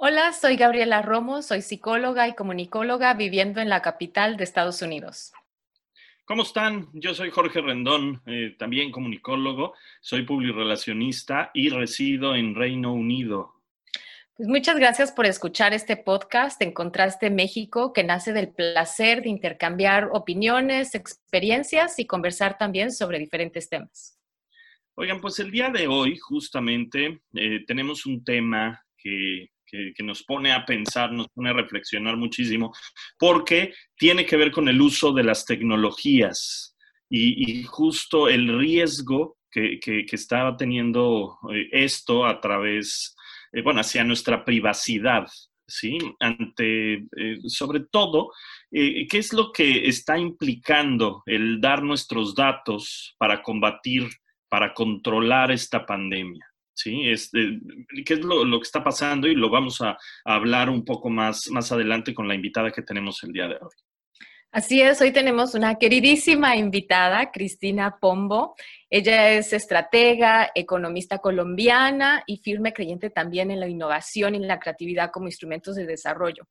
Hola, soy Gabriela Romo, soy psicóloga y comunicóloga viviendo en la capital de Estados Unidos. ¿Cómo están? Yo soy Jorge Rendón, eh, también comunicólogo, soy publirelacionista y resido en Reino Unido. Pues muchas gracias por escuchar este podcast en Contraste México, que nace del placer de intercambiar opiniones, experiencias y conversar también sobre diferentes temas. Oigan, pues el día de hoy justamente eh, tenemos un tema que que, nos pone a pensar, nos pone a reflexionar muchísimo, porque tiene que ver con el uso de las tecnologías y, justo el riesgo que, que, está teniendo eh, esto a través, eh, bueno, hacia nuestra privacidad. ¿Sí? Ante, eh, sobre todo, ¿qué es lo que está implicando el dar nuestros datos para combatir, para controlar esta pandemia? ¿Sí? Este, ¿Qué es lo, que está pasando? Y lo vamos a, hablar un poco más, más adelante con la invitada que tenemos el día de hoy. Así es, hoy tenemos una queridísima invitada, Cristina Pombo. Ella es estratega, economista colombiana y firme creyente también en la innovación y la creatividad como instrumentos de desarrollo.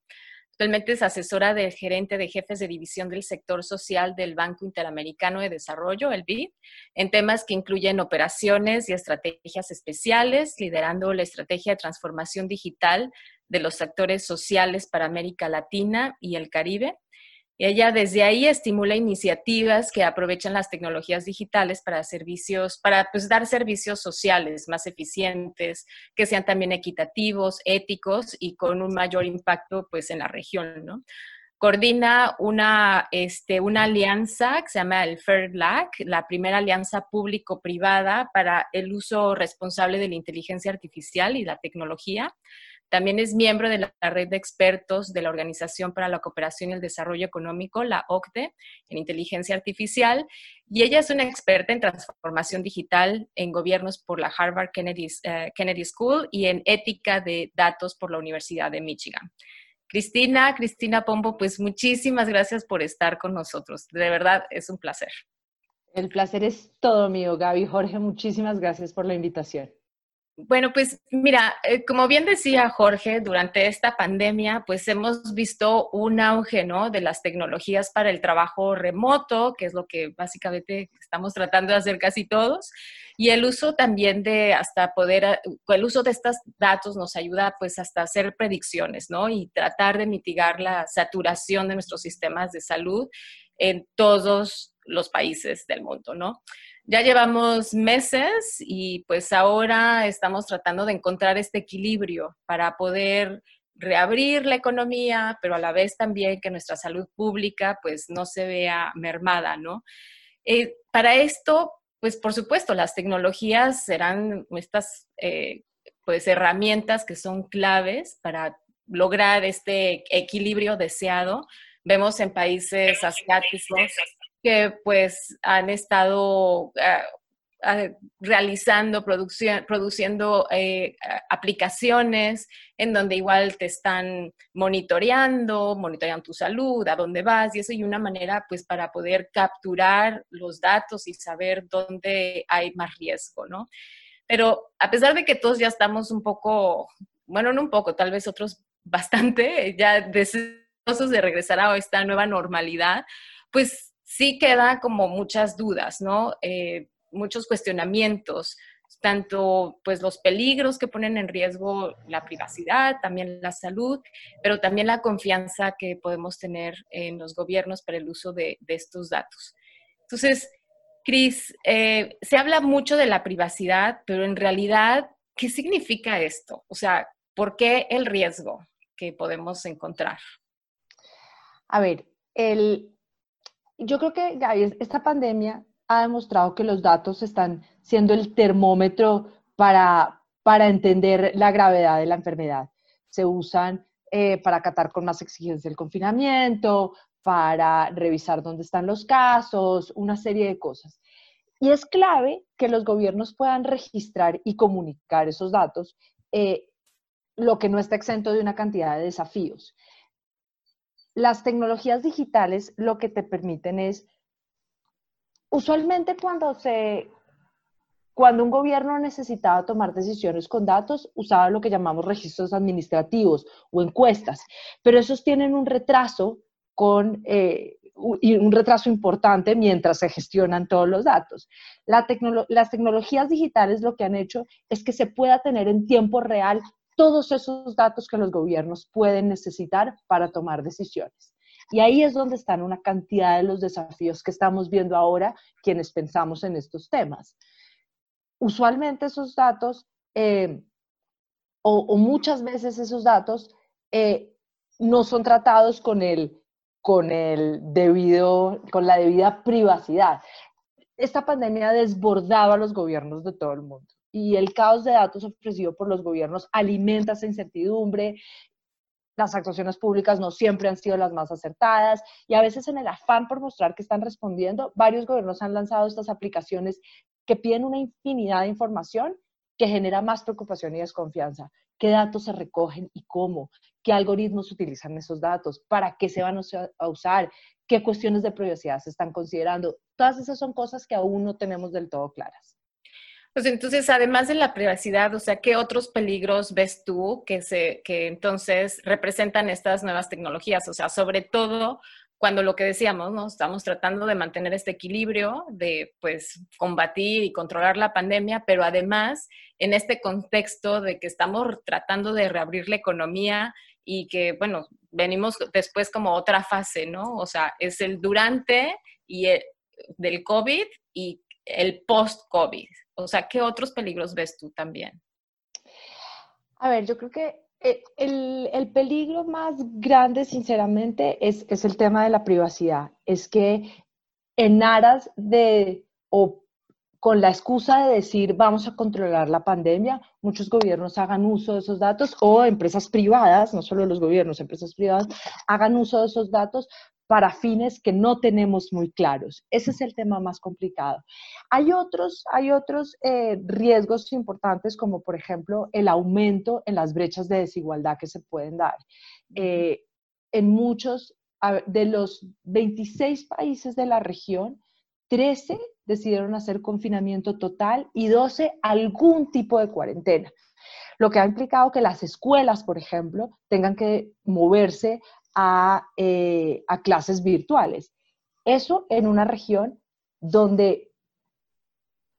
Actualmente es asesora del gerente de jefes de división del sector social del Banco Interamericano de Desarrollo, el BID, en temas que incluyen operaciones y estrategias especiales, liderando la estrategia de transformación digital de los sectores sociales para América Latina y el Caribe ella desde ahí estimula iniciativas que aprovechan las tecnologías digitales para servicios, para pues, dar servicios sociales más eficientes, que sean también equitativos, éticos y con un mayor impacto pues, en la región, ¿no? Coordina una, este, una alianza que se llama el Fair la primera alianza público-privada para el uso responsable de la inteligencia artificial y la tecnología también es miembro de la red de expertos de la Organización para la Cooperación y el Desarrollo Económico, la OCDE, en inteligencia artificial, y ella es una experta en transformación digital en gobiernos por la Harvard Kennedy, eh, Kennedy School y en ética de datos por la Universidad de Michigan. Cristina, Cristina Pombo, pues muchísimas gracias por estar con nosotros. De verdad, es un placer. El placer es todo mío, Gaby. Jorge, muchísimas gracias por la invitación. Bueno, pues mira, eh, como bien decía Jorge, durante esta pandemia, pues hemos visto un auge, ¿no? De las tecnologías para el trabajo remoto, que es lo que básicamente estamos tratando de hacer casi todos, y el uso también de hasta poder, eh, el uso de estos datos nos ayuda pues hasta hacer predicciones, ¿no? Y tratar de mitigar la saturación de nuestros sistemas de salud en todos los países del mundo, ¿no? Ya llevamos meses y pues ahora estamos tratando de encontrar este equilibrio para poder reabrir la economía, pero a la vez también que nuestra salud pública pues no se vea mermada, ¿no? Eh, para esto, pues por supuesto, las tecnologías serán estas eh, pues herramientas que son claves para lograr este equilibrio deseado. Vemos en países asiáticos pues han estado ah, ah, realizando, produciendo eh, aplicaciones en donde igual te están monitoreando, monitorean tu salud, a dónde vas y eso y una manera pues para poder capturar los datos y saber dónde hay más riesgo, ¿no? Pero a pesar de que todos ya estamos un poco, bueno, no un poco, tal vez otros bastante, ya deseosos de regresar a esta nueva normalidad, pues sí queda como muchas dudas, ¿no? Eh, muchos cuestionamientos, tanto pues los peligros que ponen en riesgo la privacidad, también la salud, pero también la confianza que podemos tener en los gobiernos para el uso de, estos datos. Entonces, Cris, eh, se habla mucho de la privacidad, pero en realidad, ¿qué significa esto? O sea, ¿por qué el riesgo que podemos encontrar? A ver, el, yo creo que, esta pandemia ha demostrado que los datos están siendo el termómetro para, para entender la gravedad de la enfermedad. Se usan eh, para acatar con más exigencia el confinamiento, para revisar dónde están los casos, una serie de cosas. Y es clave que los gobiernos puedan registrar y comunicar esos datos, eh, lo que no está exento de una cantidad de desafíos. Las tecnologías digitales lo que te permiten es, usualmente cuando se cuando un gobierno necesitaba tomar decisiones con datos, usaba lo que llamamos registros administrativos o encuestas, pero esos tienen un retraso con eh, un retraso importante mientras se gestionan todos los datos. las tecnologías digitales lo que han hecho es que se pueda tener en tiempo real todos esos datos que los gobiernos pueden necesitar para tomar decisiones. Y ahí es donde están una cantidad de los desafíos que estamos viendo ahora quienes pensamos en estos temas usualmente esos datos, eh, o, muchas veces esos datos, eh, no son tratados con el, con el debido, con la debida privacidad. Esta pandemia ha desbordado a los gobiernos de todo el mundo y el caos de datos ofrecido por los gobiernos alimenta esa incertidumbre. Las actuaciones públicas no siempre han sido las más acertadas y a veces en el afán por mostrar que están respondiendo, varios gobiernos han lanzado estas aplicaciones que piden una infinidad de información que genera más preocupación y desconfianza. ¿Qué datos se recogen y cómo? ¿Qué algoritmos utilizan esos datos? ¿Para qué se van a usar? ¿Qué cuestiones de privacidad se están considerando? Todas esas son cosas que aún no tenemos del todo claras. Pues entonces, además de la privacidad, o sea, ¿qué otros peligros ves tú que, se, que entonces representan estas nuevas tecnologías? O sea, sobre todo cuando lo que decíamos, ¿no? Estamos tratando de mantener este equilibrio, de pues combatir y controlar la pandemia, pero además en este contexto de que estamos tratando de reabrir la economía y que, bueno, venimos después como otra fase, ¿no? O sea, es el durante y el, del COVID y el post-COVID. O sea, ¿qué otros peligros ves tú también? A ver, yo creo que eh, el, peligro más grande, sinceramente, es, es, el tema de la privacidad. Es que en aras de, o con la excusa de decir vamos a controlar la pandemia, muchos gobiernos hagan uso de esos datos o empresas privadas, no solo los gobiernos, empresas privadas, hagan uso de esos datos para fines que no tenemos muy claros. Ese es el tema más complicado. Hay otros, hay otros eh, riesgos importantes, como por ejemplo el aumento en las brechas de desigualdad que se pueden dar. Eh, en muchos de los 26 países de la región, 13 decidieron hacer confinamiento total y 12 algún tipo de cuarentena lo que ha implicado que las escuelas, por ejemplo, tengan que moverse eh, a, clases virtuales. Eso en una región donde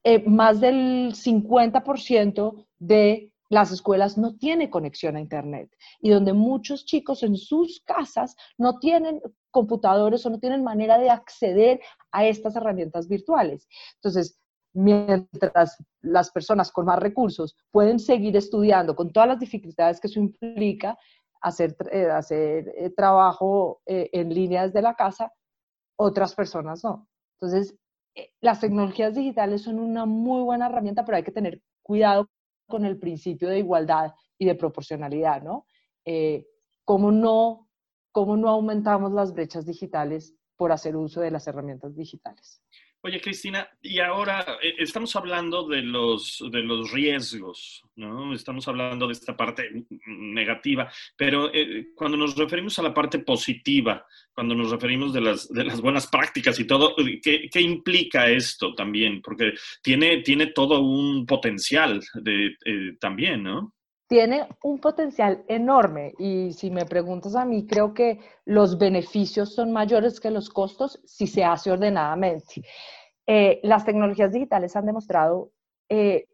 eh, más del 50% de las escuelas no tiene conexión a Internet y donde muchos chicos en sus casas no tienen computadores o no tienen manera de acceder a estas herramientas virtuales. Entonces, mientras las personas con más recursos pueden seguir estudiando con todas las dificultades que eso implica, hacer, eh, hacer eh, trabajo eh, en línea desde la casa, otras personas no. Entonces, las tecnologías digitales son una muy buena herramienta, pero hay que tener cuidado con el principio de igualdad y de proporcionalidad, ¿no? ¿cómo no, ¿Cómo no aumentamos las brechas digitales por hacer uso de las herramientas digitales? Oye, Cristina, y ahora eh, estamos hablando de los, de los riesgos, ¿no? Estamos hablando de esta parte negativa, pero eh, cuando nos referimos a la parte positiva, cuando nos referimos de las, de las buenas prácticas y todo, ¿qué, ¿qué, implica esto también? Porque tiene, tiene todo un potencial de, eh, también, ¿no? Tiene un potencial enorme y si me preguntas a mí, creo que los beneficios son mayores que los costos si se hace ordenadamente. Eh, las tecnologías digitales han demostrado eh,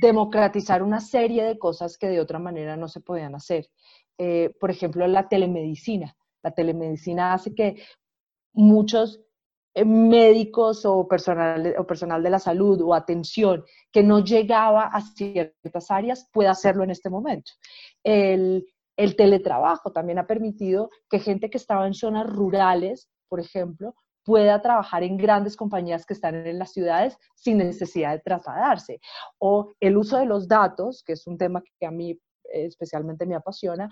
democratizar una serie de cosas que de otra manera no se podían hacer. Eh, por ejemplo, la telemedicina. La telemedicina hace que muchos médicos o personal, o personal de la salud o atención que no llegaba a ciertas áreas pueda hacerlo en este momento. El, el teletrabajo también ha permitido que gente que estaba en zonas rurales, por ejemplo, pueda trabajar en grandes compañías que están en las ciudades sin necesidad de trasladarse. O el uso de los datos, que es un tema que a mí especialmente me apasiona,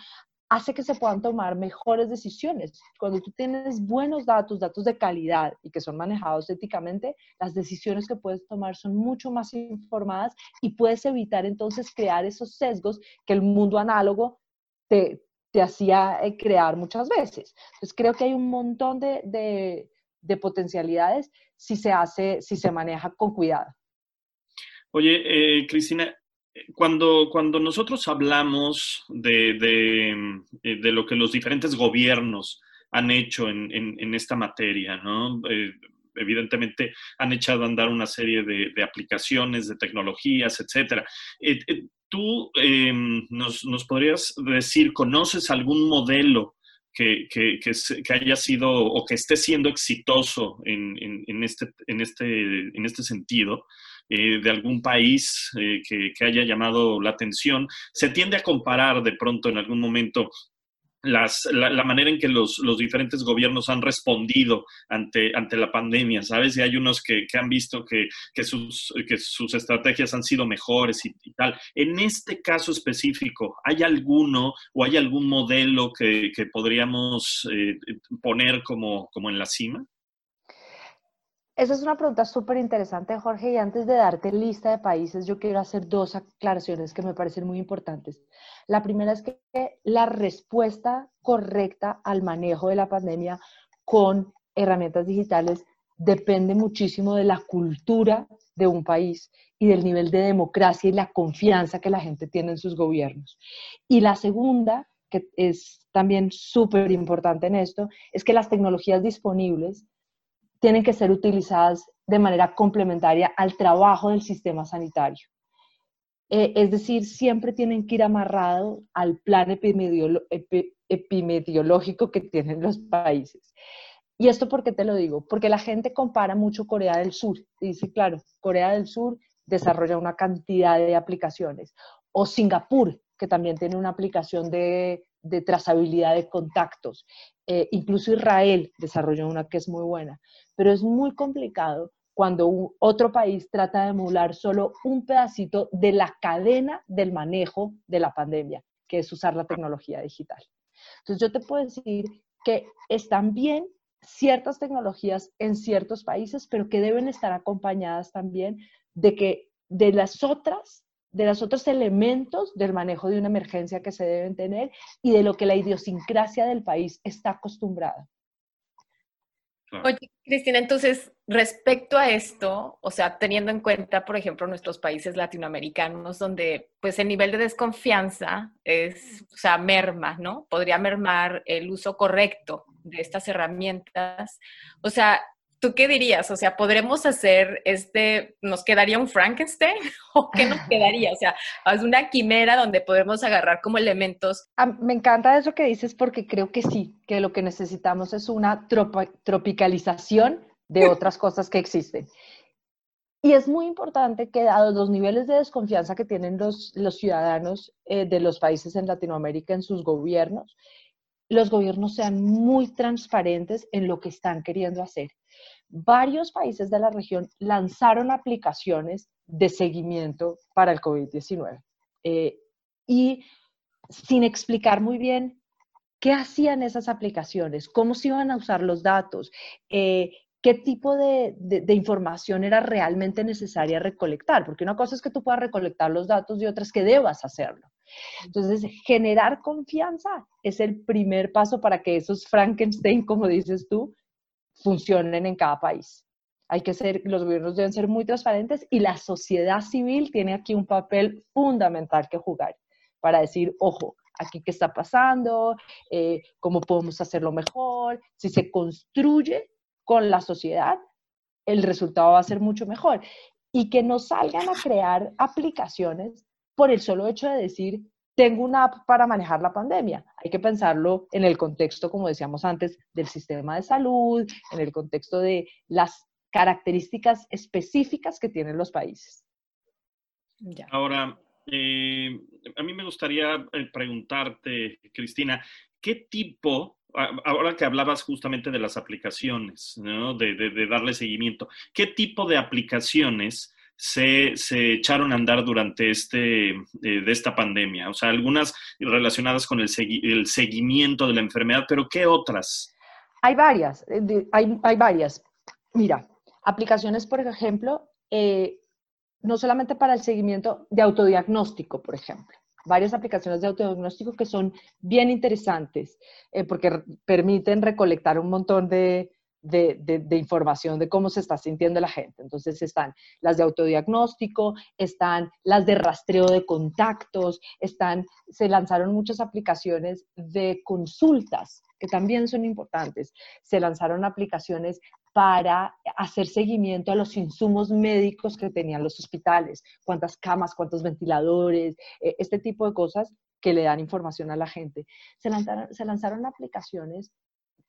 hace que se puedan tomar mejores decisiones. Cuando tú tienes buenos datos, datos de calidad y que son manejados éticamente, las decisiones que puedes tomar son mucho más informadas y puedes evitar entonces crear esos sesgos que el mundo análogo te, te hacía eh, crear muchas veces. Entonces creo que hay un montón de, de, potencialidades si se hace, si se maneja con cuidado. Oye, eh, Cristina, cuando, cuando nosotros hablamos de, de, eh, de, lo que los diferentes gobiernos han hecho en, en, esta materia, ¿no? evidentemente han echado a andar una serie de, aplicaciones, de tecnologías, etcétera tú em, nos, podrías decir, ¿conoces algún modelo que, que, haya sido o que esté siendo exitoso en, este, en, este, en este sentido? Eh, de algún país eh, que, que, haya llamado la atención. Se tiende a comparar de pronto en algún momento la, manera en que los, diferentes gobiernos han respondido ante, ante la pandemia, ¿sabes? Y hay unos que, han visto que, sus, que sus estrategias han sido mejores y, tal. En este caso específico, ¿hay alguno o hay algún modelo que, podríamos eh, poner como, como en la cima? Esa es una pregunta súper interesante, Jorge, y antes de darte lista de países, yo quiero hacer dos aclaraciones que me parecen muy importantes. La primera es que la respuesta correcta al manejo de la pandemia con herramientas digitales depende muchísimo de la cultura de un país y del nivel de democracia y la confianza que la gente tiene en sus gobiernos. Y la segunda, que es también súper importante en esto, es que las tecnologías disponibles tienen que ser utilizadas de manera complementaria al trabajo del sistema sanitario. Eh, es decir, siempre tienen que ir amarrado al plan epidemiológico que tienen los países. ¿Y esto por qué te lo digo? Porque la gente compara mucho Corea del Sur. Y dice, claro, Corea del Sur desarrolla una cantidad de aplicaciones. O Singapur, que también tiene una aplicación de, trazabilidad de contactos. Eh, incluso Israel desarrolló una que es muy buena pero es muy complicado cuando otro país trata de emular solo un pedacito de la cadena del manejo de la pandemia, que es usar la tecnología digital. Entonces yo te puedo decir que están bien ciertas tecnologías en ciertos países, pero que deben estar acompañadas también de que de las otras, de los otros elementos del manejo de una emergencia que se deben tener y de lo que la idiosincrasia del país está acostumbrada. Oye, Cristina, entonces, respecto a esto, o sea, teniendo en cuenta, por ejemplo, nuestros países latinoamericanos, donde pues el nivel de desconfianza es, o sea, merma, ¿no? Podría mermar el uso correcto de estas herramientas. O sea, ¿Tú qué dirías? O sea, ¿podremos hacer este, nos quedaría un Frankenstein o qué nos quedaría? O sea, es una quimera donde podemos agarrar como elementos. Ah, me encanta eso que dices porque creo que sí, que lo que necesitamos es una tropicalización de otras cosas que existen. Y es muy importante que dados los niveles de desconfianza que tienen los, los ciudadanos eh, de los países en Latinoamérica en sus gobiernos, los gobiernos sean muy transparentes en lo que están queriendo hacer varios países de la región lanzaron aplicaciones de seguimiento para el COVID-19 eh, y sin explicar muy bien qué hacían esas aplicaciones, cómo se iban a usar los datos, eh, qué tipo de, información era realmente necesaria recolectar, porque una cosa es que tú puedas recolectar los datos y otra es que debas hacerlo. Entonces, generar confianza es el primer paso para que esos Frankenstein, como dices tú, funcionen en cada país. Hay que ser, los gobiernos deben ser muy transparentes y la sociedad civil tiene aquí un papel fundamental que jugar para decir, ojo, aquí qué está pasando, eh, cómo podemos hacerlo mejor. Si se construye con la sociedad, el resultado va a ser mucho mejor. Y que no salgan a crear aplicaciones por el solo hecho de decir, tengo una app para manejar la pandemia. Hay que pensarlo en el contexto, como decíamos antes, del sistema de salud, en el contexto de las características específicas que tienen los países. Ahora, eh, a mí me gustaría eh, preguntarte, Cristina, ¿qué tipo, ahora que hablabas justamente de las aplicaciones, de darle seguimiento, ¿qué tipo de aplicaciones se, echaron a andar durante este, eh, de esta pandemia? O sea, algunas relacionadas con el, seguimiento de la enfermedad, pero ¿qué otras? Hay varias, eh, hay, varias. Mira, aplicaciones, por ejemplo, eh, no solamente para el seguimiento de autodiagnóstico, por ejemplo varias aplicaciones de autodiagnóstico que son bien interesantes porque permiten recolectar un montón de, de, información de cómo se está sintiendo la gente. Entonces están las de autodiagnóstico, están las de rastreo de contactos, están, se lanzaron muchas aplicaciones de consultas que también son importantes. Se lanzaron aplicaciones para hacer seguimiento a los insumos médicos que tenían los hospitales, cuántas camas, cuántos ventiladores, eh, este tipo de cosas que le dan información a la gente. Se lanzaron, se lanzaron aplicaciones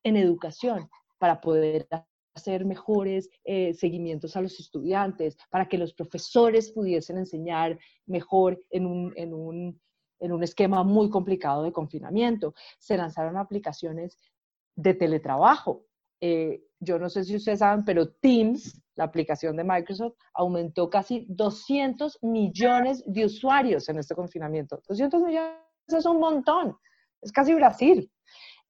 en educación para poder hacer mejores eh, seguimientos a los estudiantes, para que los profesores pudiesen enseñar mejor en un, en un, en un esquema muy complicado de confinamiento. Se lanzaron aplicaciones de teletrabajo. Eh, yo no sé si ustedes saben, pero Teams, la aplicación de Microsoft, aumentó casi 200 millones de usuarios en este confinamiento. 200 millones es un montón, es casi Brasil.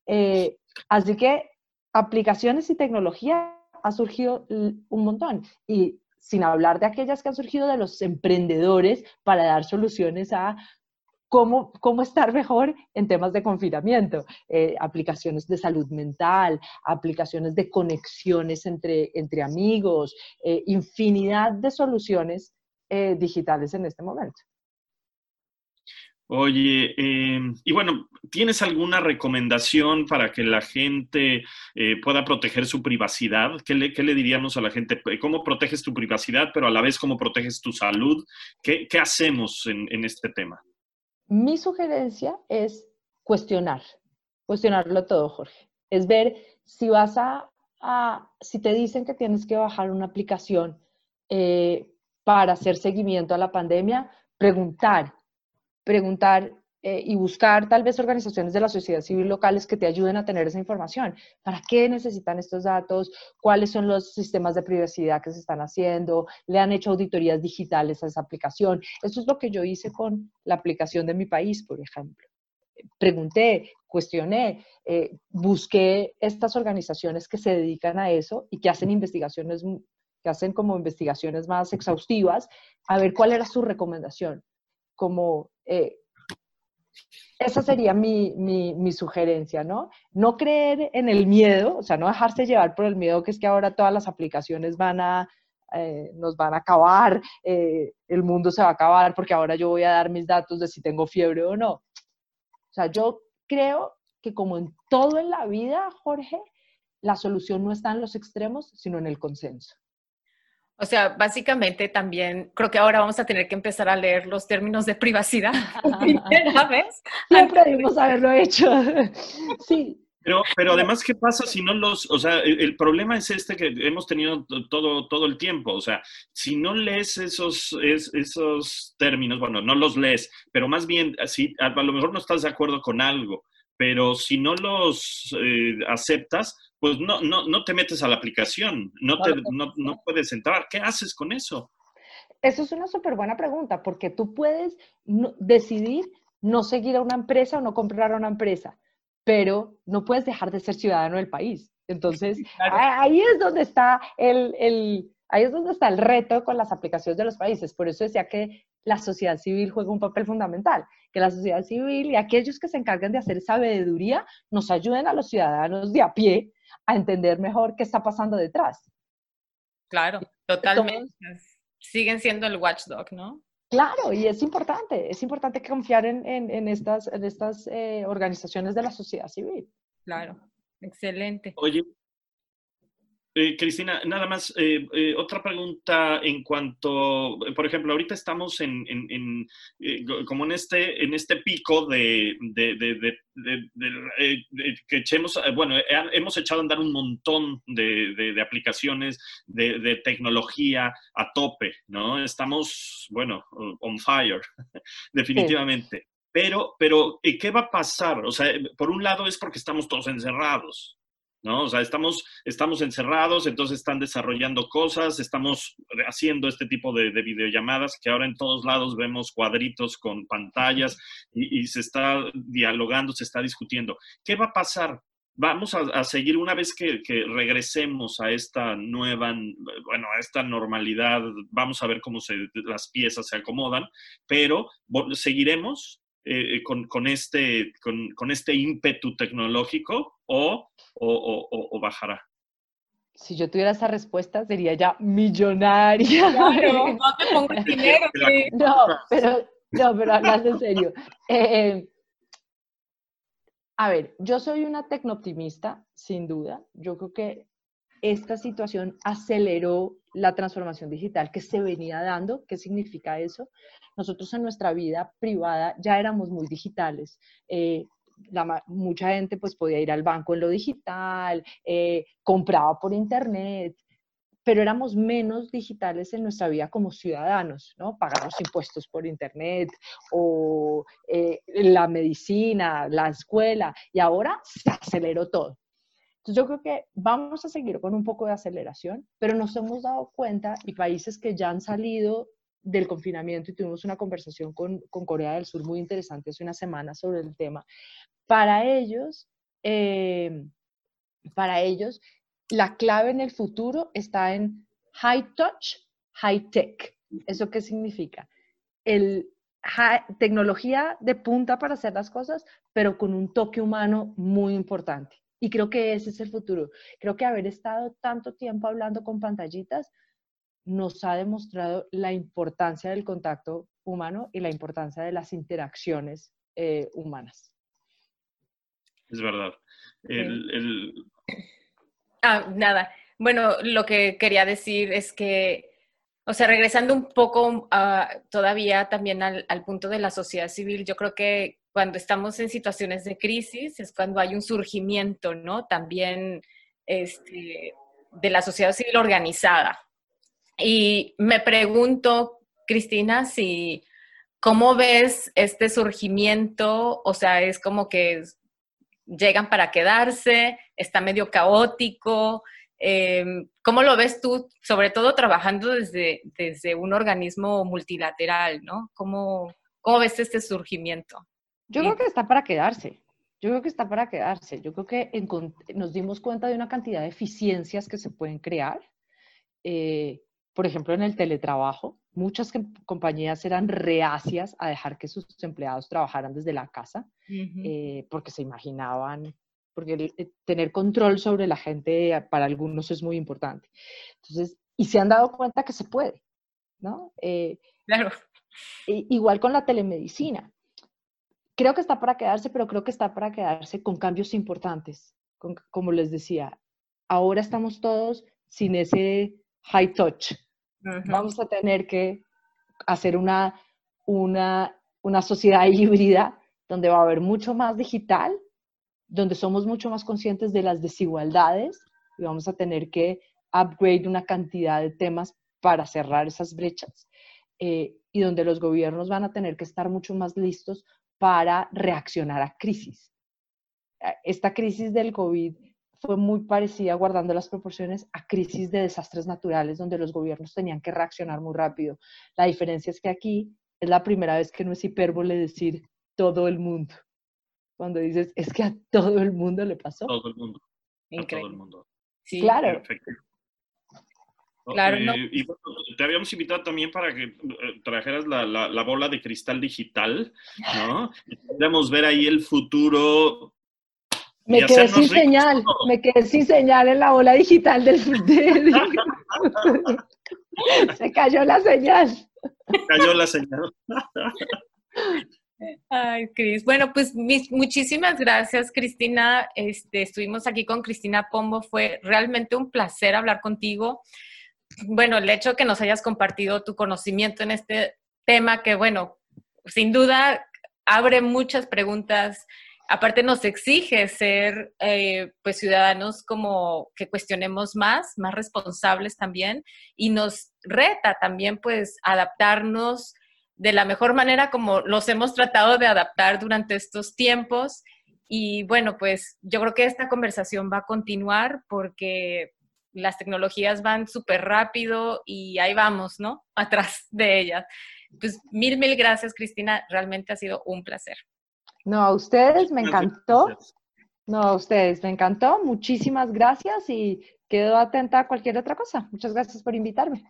Eh, así que aplicaciones y tecnología ha surgido un montón. Y sin hablar de aquellas que han surgido de los emprendedores para dar soluciones a cómo, cómo estar mejor en temas de confinamiento, eh, aplicaciones de salud mental, aplicaciones de conexiones entre, entre amigos, eh, infinidad de soluciones eh, digitales en este momento. Oye, em, y bueno, ¿tienes alguna recomendación para que la gente eh, pueda proteger su privacidad? ¿Qué le, diríamos a la gente? ¿Cómo proteges tu privacidad, pero a la vez cómo proteges tu salud? ¿Qué, hacemos en, este tema? Mi sugerencia es cuestionar, cuestionarlo todo, Jorge. Es ver si vas a, si te dicen que tienes que bajar una aplicación eh, para hacer seguimiento a la pandemia, preguntar preguntar eh, y buscar tal vez organizaciones de la sociedad civil locales que te ayuden a tener esa información. ¿Para qué necesitan estos datos? ¿Cuáles son los sistemas de privacidad que se están haciendo? ¿Le han hecho auditorías digitales a esa aplicación? Eso es lo que yo hice con la aplicación de mi país, por ejemplo. Pregunté, cuestioné, eh, busqué estas organizaciones que se dedican a eso y que hacen investigaciones, que hacen como investigaciones más exhaustivas, a ver cuál era su recomendación como eh, esa sería mi, mi, sugerencia, ¿no? No creer en el miedo, o sea, no dejarse llevar por el miedo que es que ahora todas las aplicaciones van a, eh, nos van a acabar, eh, el mundo se va a acabar porque ahora yo voy a dar mis datos de si tengo fiebre o no. O sea, yo creo que como en todo en la vida, Jorge, la solución no está en los extremos, sino en el consenso. O sea, básicamente también creo que ahora vamos a tener que empezar a leer los términos de privacidad primera vez. Siempre debimos haberlo hecho. sí. Pero, pero además, ¿qué pasa si no los, o sea, el, problema es este que hemos tenido todo, todo el tiempo, o sea, si no lees esos, esos términos, bueno, no los lees, pero más bien, si, a, lo mejor no estás de acuerdo con algo, pero si no los eh, aceptas, pues no, no, no te metes a la aplicación, no, te, no, no puedes entrar. ¿Qué haces con eso? Eso es una súper buena pregunta, porque tú puedes decidir no seguir a una empresa o no comprar a una empresa, pero no puedes dejar de ser ciudadano del país. Entonces, ahí es donde está el, el, ahí es donde está el reto con las aplicaciones de los países. Por eso decía que la sociedad civil juega un papel fundamental, que la sociedad civil y aquellos que se encargan de hacer sabiduría nos ayuden a los ciudadanos de a pie a entender mejor qué está pasando detrás. Claro, totalmente. Siguen siendo el watchdog, ¿no? Claro, y es importante, es importante confiar en, en, estas, en estas eh, organizaciones de la sociedad civil. Claro, excelente. Oye, eh, Cristina, nada más, eh, eh, otra pregunta en cuanto, por ejemplo, ahorita estamos en, como en este, en este pico de, que echemos, bueno, hemos echado a andar un montón de, aplicaciones de, tecnología a tope, ¿no? Estamos, bueno, on fire, definitivamente. Pero, pero, ¿qué va a pasar? O sea, por un lado es porque estamos todos encerrados, ¿no? O sea, estamos, estamos encerrados, entonces están desarrollando cosas, estamos haciendo este tipo de, videollamadas que ahora en todos lados vemos cuadritos con pantallas y, se está dialogando, se está discutiendo. ¿Qué va a pasar? Vamos a, seguir una vez que, regresemos a esta nueva, bueno, a esta normalidad, vamos a ver cómo se, las piezas se acomodan, pero seguiremos eh, con, este, con, este ímpetu tecnológico o, o, bajará? Si yo tuviera esa respuesta, sería ya millonaria. no te pongo dinero. no, pero, no, pero hablando en serio. Eh, a ver, yo soy una tecnooptimista, sin duda. Yo creo que esta situación aceleró la transformación digital que se venía dando. ¿Qué significa eso? Nosotros en nuestra vida privada ya éramos muy digitales. Eh, mucha gente pues podía ir al banco en lo digital, eh, compraba por internet, pero éramos menos digitales en nuestra vida como ciudadanos, ¿no? Pagamos impuestos por internet o eh, la medicina, la escuela, y ahora se aceleró todo. Entonces yo creo que vamos a seguir con un poco de aceleración, pero nos hemos dado cuenta y países que ya han salido del confinamiento y tuvimos una conversación con, con Corea del Sur muy interesante hace una semana sobre el tema. Para ellos, eh, para ellos, la clave en el futuro está en high touch, high tech. ¿Eso qué significa? El, tecnología de punta para hacer las cosas, pero con un toque humano muy importante. Y creo que ese es el futuro. Creo que haber estado tanto tiempo hablando con pantallitas nos ha demostrado la importancia del contacto humano y la importancia de las interacciones eh, humanas. Es verdad. Ah, nada. Bueno, lo que quería decir es que, o sea, regresando un poco todavía también al, al punto de la sociedad civil, yo creo que cuando estamos en situaciones de crisis es cuando hay un surgimiento, ¿no? También este, de la sociedad civil organizada. Y me pregunto, Cristina, si cómo ves este surgimiento, o sea, es como que llegan para quedarse, está medio caótico. Em, ¿Cómo lo ves tú, sobre todo trabajando desde, desde un organismo multilateral, ¿no? ¿Cómo, ¿Cómo ves este surgimiento? Yo creo que está para quedarse. Yo creo que está para quedarse. Yo creo que nos dimos cuenta de una cantidad de eficiencias que se pueden crear. Eh, por ejemplo, en el teletrabajo, muchas compañías eran reacias a dejar que sus empleados trabajaran desde la casa eh, porque se imaginaban, porque eh, tener control sobre la gente para algunos es muy importante. Entonces, y se han dado cuenta que se puede, ¿no? claro. Igual con la telemedicina creo que está para quedarse, pero creo que está para quedarse con cambios importantes. como les decía, ahora estamos todos sin ese high touch. Vamos a tener que hacer una, una, una sociedad híbrida donde va a haber mucho más digital, donde somos mucho más conscientes de las desigualdades y vamos a tener que upgrade una cantidad de temas para cerrar esas brechas eh, y donde los gobiernos van a tener que estar mucho más listos para reaccionar a crisis. Esta crisis del COVID fue muy parecida, guardando las proporciones, a crisis de desastres naturales, donde los gobiernos tenían que reaccionar muy rápido. La diferencia es que aquí es la primera vez que no es hipérbole decir todo el mundo. Cuando dices, es que a todo el mundo le pasó. Todo el mundo. Increíble. todo el mundo. Sí, claro. Perfecto. Claro, eh, Y te habíamos invitado también para que eh, trajeras la, la, bola de cristal digital, ¿no? Podemos ver ahí el futuro. Me quedé sin señal, me quedé sin señal en la bola digital del... Se cayó la señal. Se cayó la señal. Ay, Cris. Bueno, pues muchísimas gracias, Cristina. Este, estuvimos aquí con Cristina Pombo. Fue realmente un placer hablar contigo bueno, el hecho de que nos hayas compartido tu conocimiento en este tema, que bueno, sin duda abre muchas preguntas. Aparte nos exige ser eh, pues ciudadanos como que cuestionemos más, más responsables también y nos reta también pues adaptarnos de la mejor manera como los hemos tratado de adaptar durante estos tiempos Y bueno, pues yo creo que esta conversación va a continuar porque las tecnologías van súper rápido y ahí vamos, ¿no? Atrás de ellas. Pues mil, mil gracias, Cristina. Realmente ha sido un placer. No, a ustedes me encantó. No, a ustedes me encantó. Muchísimas gracias y quedo atenta a cualquier otra cosa. Muchas gracias por invitarme.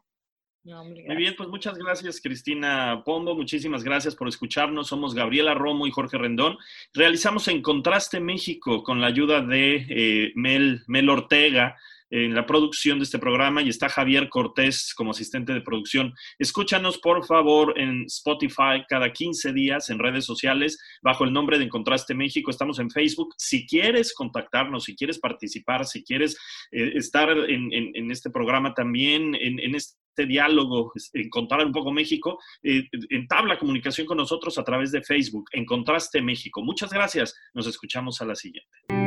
Muy bien, pues muchas gracias Cristina Pombo, muchísimas gracias por escucharnos. Somos Gabriela Romo y Jorge Rendón. Realizamos En Contraste México con la ayuda de eh, Mel, Mel Ortega en la producción de este programa y está Javier Cortés como asistente de producción. Escúchanos por favor en Spotify cada 15 días en redes sociales bajo el nombre de Encontraste México. Estamos en Facebook. Si quieres contactarnos, si quieres participar, si quieres eh, estar en, este programa también, en, este diálogo, encontrar un poco México, eh, entabla comunicación con nosotros a través de Facebook, Encontraste México. Muchas gracias. Nos escuchamos a la siguiente.